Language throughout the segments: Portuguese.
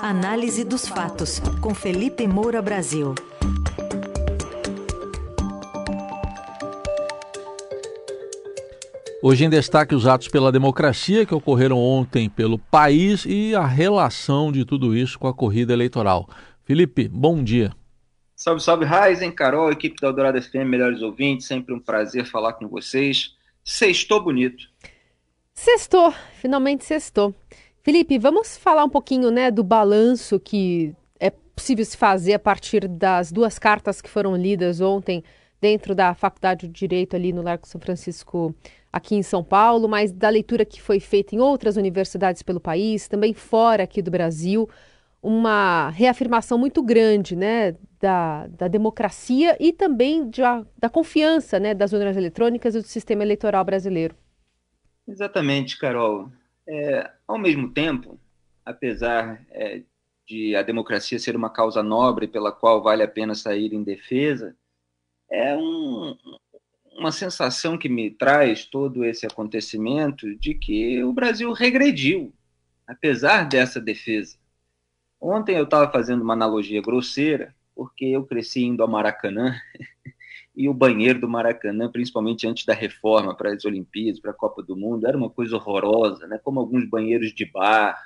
Análise dos fatos, com Felipe Moura Brasil. Hoje em destaque os atos pela democracia que ocorreram ontem pelo país e a relação de tudo isso com a corrida eleitoral. Felipe, bom dia. Salve, salve, Raizen, Carol, equipe da Eldorado FM, melhores ouvintes, sempre um prazer falar com vocês. Sextou bonito. Sextou, finalmente sextou. Felipe, vamos falar um pouquinho né, do balanço que é possível se fazer a partir das duas cartas que foram lidas ontem dentro da Faculdade de Direito ali no Largo São Francisco, aqui em São Paulo, mas da leitura que foi feita em outras universidades pelo país, também fora aqui do Brasil, uma reafirmação muito grande né, da, da democracia e também de, da confiança né, das urnas eletrônicas e do sistema eleitoral brasileiro. Exatamente, Carol. É, ao mesmo tempo, apesar é, de a democracia ser uma causa nobre pela qual vale a pena sair em defesa, é um, uma sensação que me traz todo esse acontecimento de que o Brasil regrediu, apesar dessa defesa. Ontem eu estava fazendo uma analogia grosseira, porque eu cresci indo ao Maracanã e o banheiro do Maracanã, principalmente antes da reforma para as Olimpíadas, para a Copa do Mundo, era uma coisa horrorosa, né? como alguns banheiros de bar,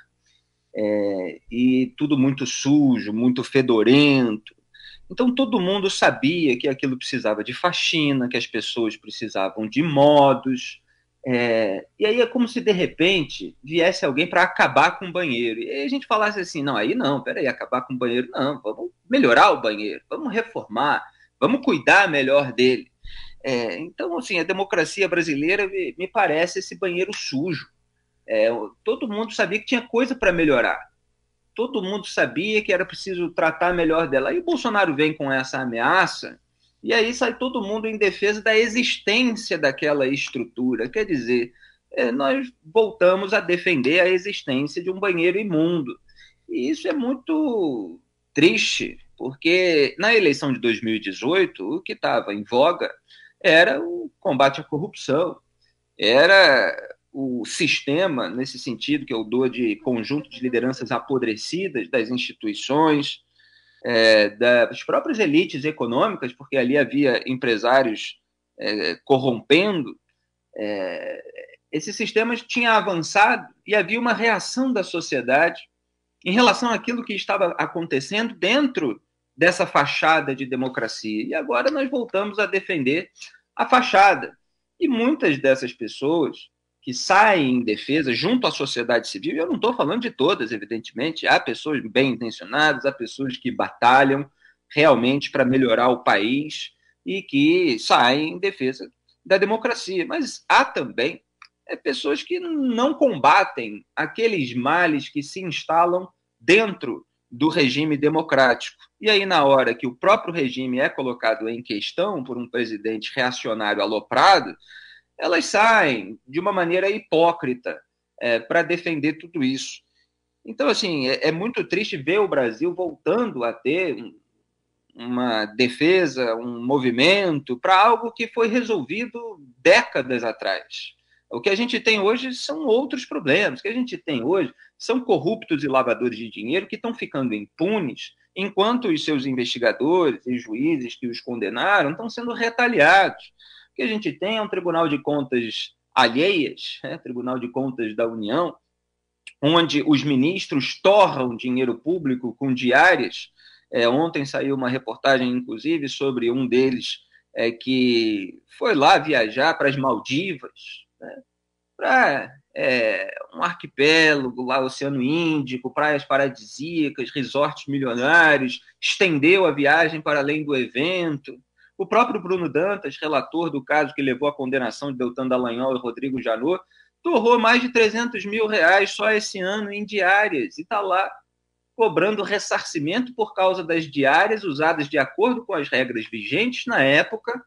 é, e tudo muito sujo, muito fedorento. Então todo mundo sabia que aquilo precisava de faxina, que as pessoas precisavam de modos, é, e aí é como se de repente viesse alguém para acabar com o banheiro. E a gente falasse assim: não, aí não, peraí, acabar com o banheiro, não, vamos melhorar o banheiro, vamos reformar, Vamos cuidar melhor dele. É, então, assim, a democracia brasileira me, me parece esse banheiro sujo. É, todo mundo sabia que tinha coisa para melhorar. Todo mundo sabia que era preciso tratar melhor dela. Aí o Bolsonaro vem com essa ameaça, e aí sai todo mundo em defesa da existência daquela estrutura. Quer dizer, é, nós voltamos a defender a existência de um banheiro imundo. E isso é muito triste, porque na eleição de 2018, o que estava em voga era o combate à corrupção, era o sistema, nesse sentido que eu dou de conjunto de lideranças apodrecidas das instituições, é, das próprias elites econômicas, porque ali havia empresários é, corrompendo. É, esse sistema tinha avançado e havia uma reação da sociedade em relação àquilo que estava acontecendo dentro dessa fachada de democracia. E agora nós voltamos a defender a fachada. E muitas dessas pessoas que saem em defesa junto à sociedade civil, eu não estou falando de todas, evidentemente, há pessoas bem intencionadas, há pessoas que batalham realmente para melhorar o país e que saem em defesa da democracia, mas há também é, pessoas que não combatem aqueles males que se instalam dentro do regime democrático. E aí, na hora que o próprio regime é colocado em questão por um presidente reacionário aloprado, elas saem de uma maneira hipócrita é, para defender tudo isso. Então, assim, é, é, muito triste ver o Brasil voltando a ter uma defesa, um movimento para algo que foi resolvido décadas atrás. O que a gente tem hoje são outros problemas. O que a gente tem hoje são corruptos e lavadores de dinheiro que estão ficando impunes, enquanto os seus investigadores e juízes que os condenaram estão sendo retaliados. O que a gente tem é um Tribunal de Contas alheias, né? Tribunal de Contas da União, onde os ministros torram dinheiro público com diárias. É, ontem saiu uma reportagem, inclusive, sobre um deles é, que foi lá viajar para as Maldivas, né, para é, um arquipélago lá, Oceano Índico, praias paradisíacas, resorts milionários, estendeu a viagem para além do evento. O próprio Bruno Dantas, relator do caso que levou à condenação de Deltan Dallagnol e Rodrigo Janot, torrou mais de 300 mil reais só esse ano em diárias e está lá cobrando ressarcimento por causa das diárias usadas de acordo com as regras vigentes na época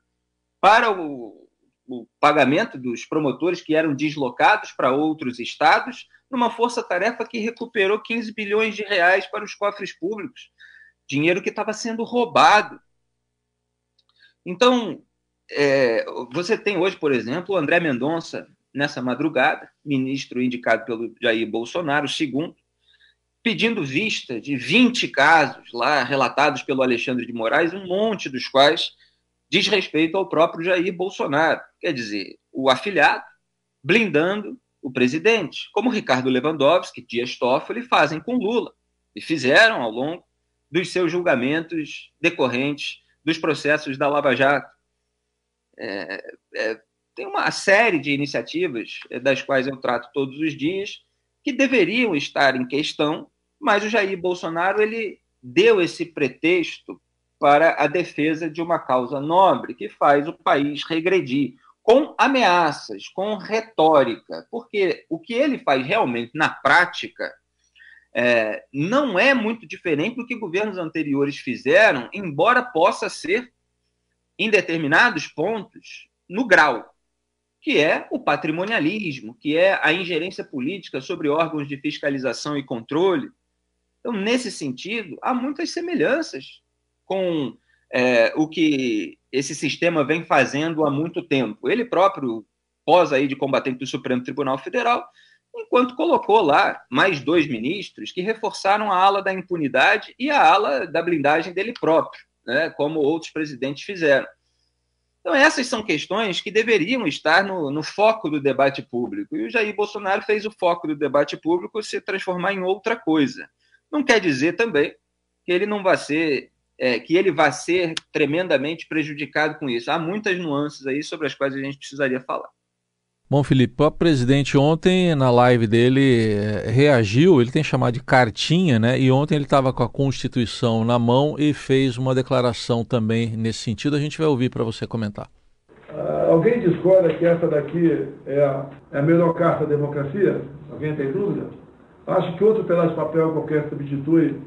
para o o pagamento dos promotores que eram deslocados para outros estados, numa força-tarefa que recuperou 15 bilhões de reais para os cofres públicos, dinheiro que estava sendo roubado. Então, é, você tem hoje, por exemplo, o André Mendonça, nessa madrugada, ministro indicado pelo Jair Bolsonaro, segundo, pedindo vista de 20 casos lá relatados pelo Alexandre de Moraes, um monte dos quais diz respeito ao próprio Jair Bolsonaro. Quer dizer, o afilhado blindando o presidente, como Ricardo Lewandowski, Dias Toffoli fazem com Lula e fizeram ao longo dos seus julgamentos decorrentes dos processos da Lava Jato. É, é, tem uma série de iniciativas é, das quais eu trato todos os dias que deveriam estar em questão, mas o Jair Bolsonaro ele deu esse pretexto para a defesa de uma causa nobre que faz o país regredir com ameaças, com retórica, porque o que ele faz realmente na prática é, não é muito diferente do que governos anteriores fizeram, embora possa ser, em determinados pontos, no grau, que é o patrimonialismo, que é a ingerência política sobre órgãos de fiscalização e controle. Então, nesse sentido, há muitas semelhanças com é, o que esse sistema vem fazendo há muito tempo. Ele próprio pós aí de combatente do Supremo Tribunal Federal enquanto colocou lá mais dois ministros que reforçaram a ala da impunidade e a ala da blindagem dele próprio, né, como outros presidentes fizeram. Então, essas são questões que deveriam estar no, no, foco do debate público. E o Jair Bolsonaro fez o foco do debate público se transformar em outra coisa. Não quer dizer também que ele não vai ser, é, que ele vai ser tremendamente prejudicado com isso. Há muitas nuances aí sobre as quais a gente precisaria falar. Bom, Felipe, o presidente ontem, na live dele, eh, reagiu, ele tem chamado de cartinha, né? E ontem ele estava com a Constituição na mão e fez uma declaração também nesse sentido. A gente vai ouvir para você comentar. Uh, alguém discorda que essa daqui é a, é a melhor carta da democracia? Alguém tem dúvida? Acho que outro pedaço de papel qualquer substitui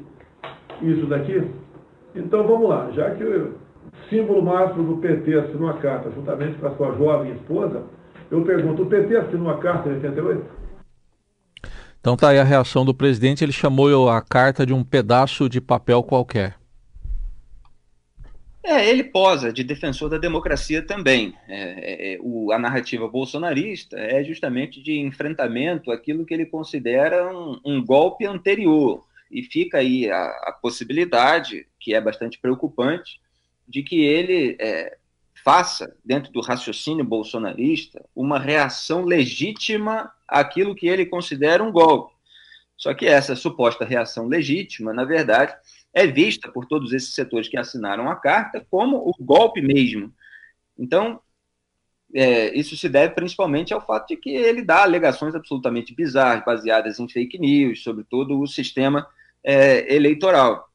isso daqui? Então vamos lá, já que o símbolo máximo do PT assinou a carta juntamente com a sua jovem esposa, eu pergunto, o PT assinou a carta em 88? Então tá aí a reação do presidente, ele chamou a carta de um pedaço de papel qualquer. É, ele posa de defensor da democracia também. É, é, o, a narrativa bolsonarista é justamente de enfrentamento àquilo que ele considera um, um golpe anterior. E fica aí a, a, possibilidade, que é bastante preocupante, de que ele é, faça, dentro do raciocínio bolsonarista, uma reação legítima àquilo que ele considera um golpe. Só que essa suposta reação legítima, na verdade, é vista por todos esses setores que assinaram a carta como o golpe mesmo. Então, é, isso se deve principalmente ao fato de que ele dá alegações absolutamente bizarras, baseadas em fake news, sobre todo o sistema é, eleitoral.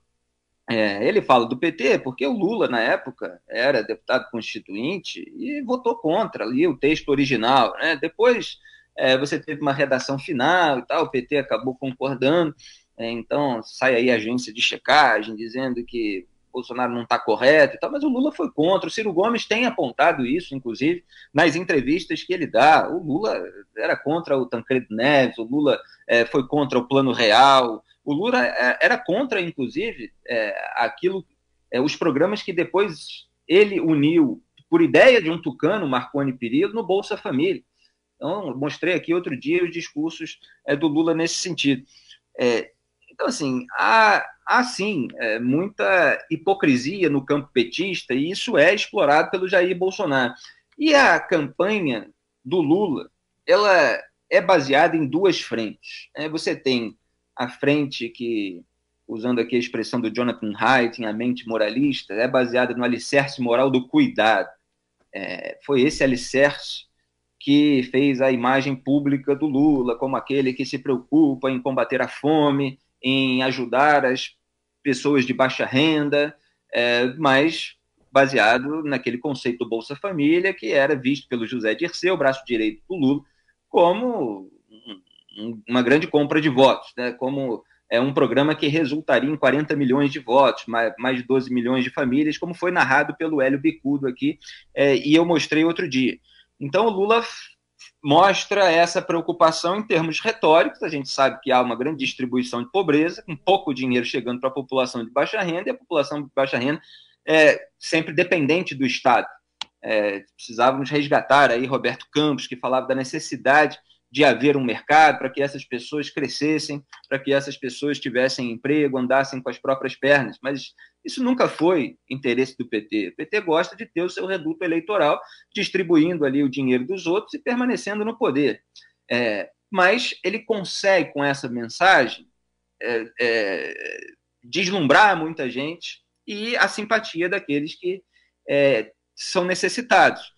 É, ele fala do PT porque o Lula, na época, era deputado constituinte e votou contra ali o texto original. Né? Depois é, você teve uma redação final e tal, o PT acabou concordando. É, então sai aí a agência de checagem dizendo que Bolsonaro não está correto e tal, mas o Lula foi contra. O Ciro Gomes tem apontado isso, inclusive, nas entrevistas que ele dá. O Lula era contra o Tancredo Neves, o Lula é, foi contra o Plano Real, o Lula é, era contra, inclusive, é, aquilo, é, os programas que depois ele uniu por ideia de um tucano, Marconi Perillo, no Bolsa Família. Então, mostrei aqui outro dia os discursos é, do Lula nesse sentido. É, então, assim, há, há sim é, muita hipocrisia no campo petista, e isso é explorado pelo Jair Bolsonaro. E a campanha do Lula, ela é baseada em duas frentes. você tem a frente que, usando aqui a expressão do Jonathan Haidt, a mente moralista, é baseada no alicerce moral do cuidado. É, foi esse alicerce que fez a imagem pública do Lula como aquele que se preocupa em combater a fome, em ajudar as pessoas de baixa renda, é, mas baseado naquele conceito do Bolsa Família, que era visto pelo José Dirceu, braço direito do Lula, como uma grande compra de votos, né? como é um programa que resultaria em 40 milhões de votos, mais, de 12 milhões de famílias, como foi narrado pelo Hélio Bicudo aqui, é, e eu mostrei outro dia. Então, o Lula mostra essa preocupação em termos retóricos. A gente sabe que há uma grande distribuição de pobreza, com pouco dinheiro chegando para a população de baixa renda, e a população de baixa renda é sempre dependente do Estado. É, precisávamos resgatar aí Roberto Campos, que falava da necessidade de haver um mercado, para que essas pessoas crescessem, para que essas pessoas tivessem emprego, andassem com as próprias pernas. Mas isso nunca foi interesse do PT. O PT gosta de ter o seu reduto eleitoral, distribuindo ali o dinheiro dos outros e permanecendo no poder. É, mas ele consegue, com essa mensagem, é, é, deslumbrar muita gente e a simpatia daqueles que é, são necessitados.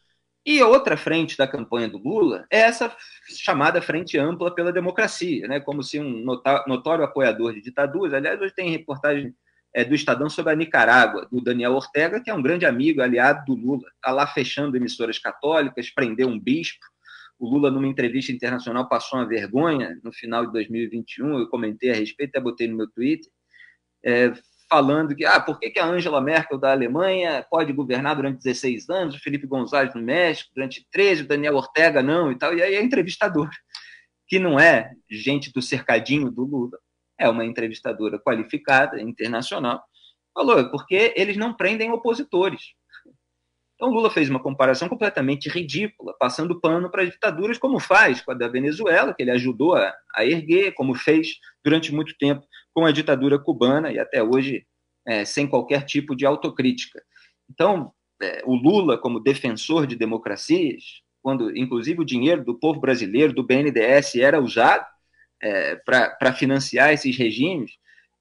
E outra frente da campanha do Lula é essa chamada Frente Ampla pela Democracia, né? como se um notório apoiador de ditaduras. Aliás, hoje tem reportagem é, do Estadão sobre a Nicarágua, do Daniel Ortega, que é um grande amigo, aliado do Lula. Está lá fechando emissoras católicas, prendeu um bispo. O Lula, numa entrevista internacional, passou uma vergonha no final de 2021. Eu comentei a respeito, até botei no meu Twitter. É, falando que, ah, por que, que a Angela Merkel da Alemanha pode governar durante 16 anos, o Felipe González no México durante 13, o Daniel Ortega não e tal, e aí a entrevistadora, que não é gente do cercadinho do Lula, é uma entrevistadora qualificada, internacional, falou, porque eles não prendem opositores. Então, Lula fez uma comparação completamente ridícula, passando pano para ditaduras, como faz com a da Venezuela, que ele ajudou a, a, erguer, como fez durante muito tempo com a ditadura cubana e até hoje é, sem qualquer tipo de autocrítica. Então, é, o Lula, como defensor de democracias, quando inclusive o dinheiro do povo brasileiro, do BNDES, era usado é, para financiar esses regimes,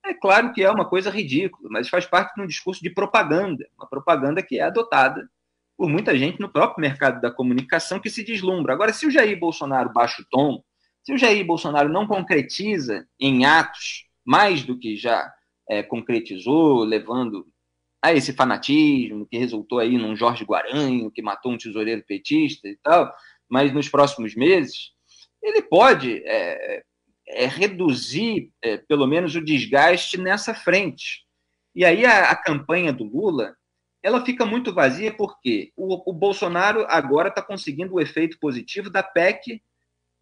é claro que é uma coisa ridícula, mas faz parte de um discurso de propaganda, uma propaganda que é adotada por muita gente no próprio mercado da comunicação que se deslumbra. Agora, se o Jair Bolsonaro baixa o tom, se o Jair Bolsonaro não concretiza em atos mais do que já é, concretizou, levando a esse fanatismo que resultou aí num Jorge Guaranho, que matou um tesoureiro petista e tal, mas nos próximos meses, ele pode é, é, reduzir, é, pelo menos, o desgaste nessa frente. E aí a, a campanha do Lula ela fica muito vazia porque o, o Bolsonaro agora está conseguindo o efeito positivo da PEC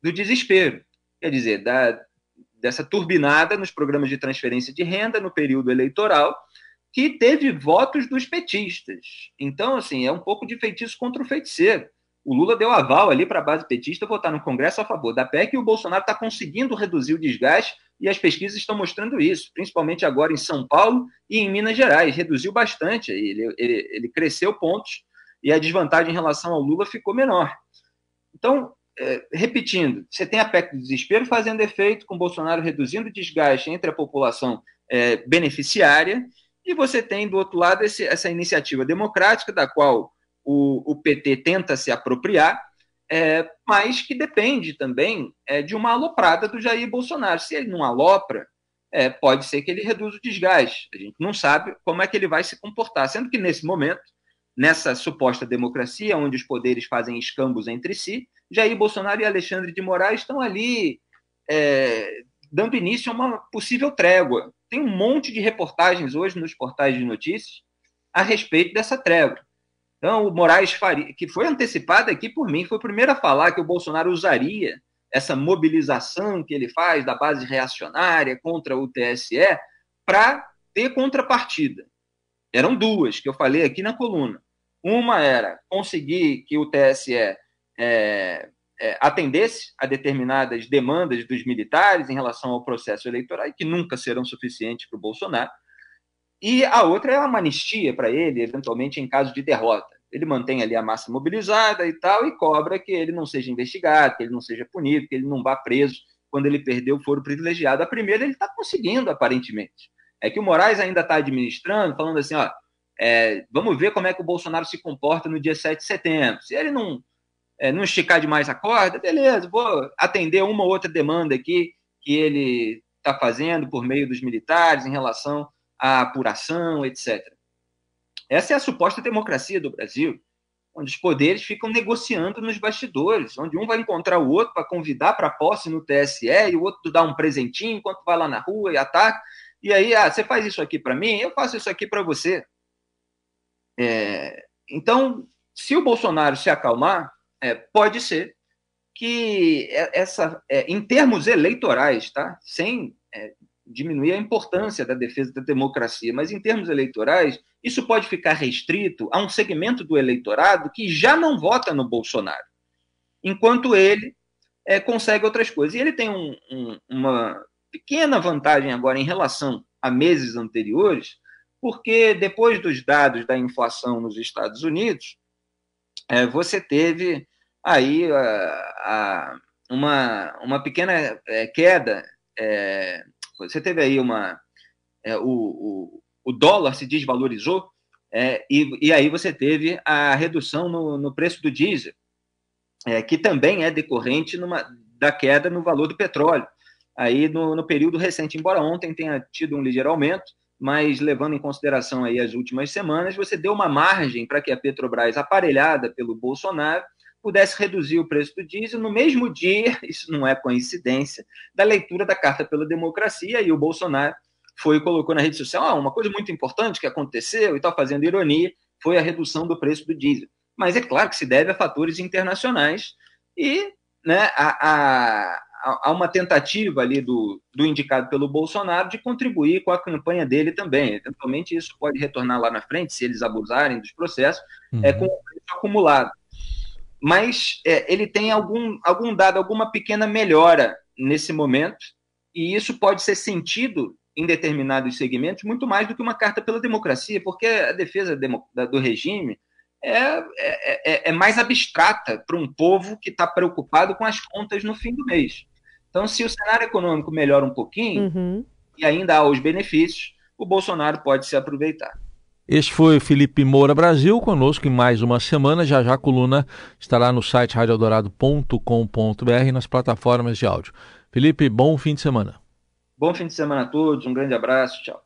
do desespero, quer dizer, da, dessa turbinada nos programas de transferência de renda no período eleitoral, que teve votos dos petistas. Então, assim, é um pouco de feitiço contra o feiticeiro o Lula deu aval ali para a base petista votar no Congresso a favor da PEC e o Bolsonaro está conseguindo reduzir o desgaste e as pesquisas estão mostrando isso, principalmente agora em São Paulo e em Minas Gerais. Reduziu bastante, ele, ele, ele cresceu pontos e a desvantagem em relação ao Lula ficou menor. Então, é, repetindo, você tem a PEC do desespero fazendo efeito, com Bolsonaro reduzindo o desgaste entre a população é, beneficiária, e você tem, do outro lado, esse, essa iniciativa democrática, da qual o, o PT tenta se apropriar, é, mas que depende também é, de uma aloprada do Jair Bolsonaro. Se ele não alopra, é, pode ser que ele reduza o desgaste. A gente não sabe como é que ele vai se comportar, sendo que nesse momento, nessa suposta democracia, onde os poderes fazem escambos entre si, Jair Bolsonaro e Alexandre de Moraes estão ali é, dando início a uma possível trégua. Tem um monte de reportagens hoje nos portais de notícias a respeito dessa trégua. Então, o Moraes Faria, que foi antecipado aqui por mim, foi o primeiro a falar que o Bolsonaro usaria essa mobilização que ele faz da base reacionária contra o TSE para ter contrapartida. Eram duas que eu falei aqui na coluna. Uma era conseguir que o TSE é, é, atendesse a determinadas demandas dos militares em relação ao processo eleitoral, que nunca serão suficientes para o Bolsonaro. E a outra é uma anistia para ele, eventualmente em caso de derrota ele mantém ali a massa mobilizada e tal, e cobra que ele não seja investigado, que ele não seja punido, que ele não vá preso quando ele perdeu o foro privilegiado. A primeira ele está conseguindo, aparentemente. É que o Moraes ainda está administrando, falando assim, ó, é, vamos ver como é que o Bolsonaro se comporta no dia 7 de setembro. Se ele não, é, não esticar demais a corda, beleza, vou atender uma ou outra demanda aqui que ele está fazendo por meio dos militares em relação à apuração, etc. Essa é a suposta democracia do Brasil, onde os poderes ficam negociando nos bastidores, onde um vai encontrar o outro para convidar para posse no TSE e o outro dá um presentinho enquanto vai lá na rua e ataca. E aí, ah, você faz isso aqui para mim, eu faço isso aqui para você. É, então, se o Bolsonaro se acalmar, é, pode ser que essa, é, em termos eleitorais, tá? Sem é, diminuir a importância da defesa da democracia, mas em termos eleitorais, isso pode ficar restrito a um segmento do eleitorado que já não vota no Bolsonaro, enquanto ele é, consegue outras coisas. E ele tem um, um, uma pequena vantagem agora em relação a meses anteriores, porque depois dos dados da inflação nos Estados Unidos, é, você teve aí a, a, uma, uma pequena é, queda, é, você teve aí uma. É, o, o, o, dólar se desvalorizou, é, e, e aí você teve a redução no, no preço do diesel, é, que também é decorrente numa, da queda no valor do petróleo. Aí no, no período recente, embora ontem tenha tido um ligeiro aumento, mas levando em consideração aí as últimas semanas, você deu uma margem para que a Petrobras, aparelhada pelo Bolsonaro, pudesse reduzir o preço do diesel no mesmo dia, isso não é coincidência, da leitura da Carta pela Democracia, e o Bolsonaro foi colocou na rede social ah, uma coisa muito importante que aconteceu e tal, fazendo ironia, foi a redução do preço do diesel. Mas é claro que se deve a fatores internacionais e né, a, a, a uma tentativa ali do, do indicado pelo Bolsonaro de contribuir com a campanha dele também. Eventualmente isso pode retornar lá na frente, se eles abusarem dos processos, é, uhum. é, com o preço acumulado. Mas é, ele tem algum, algum dado, alguma pequena melhora nesse momento, e isso pode ser sentido em determinados segmentos muito mais do que uma carta pela democracia, porque a defesa do regime é, é, é, é mais abstrata para um povo que está preocupado com as contas no fim do mês. Então, se o cenário econômico melhora um pouquinho uhum. e ainda há os benefícios, o Bolsonaro pode se aproveitar. Este foi Felipe Moura Brasil, conosco em mais uma semana. Já já a coluna estará no site radioeldorado.com.br e nas plataformas de áudio. Felipe, bom fim de semana. Bom fim de semana a todos, um grande abraço, tchau.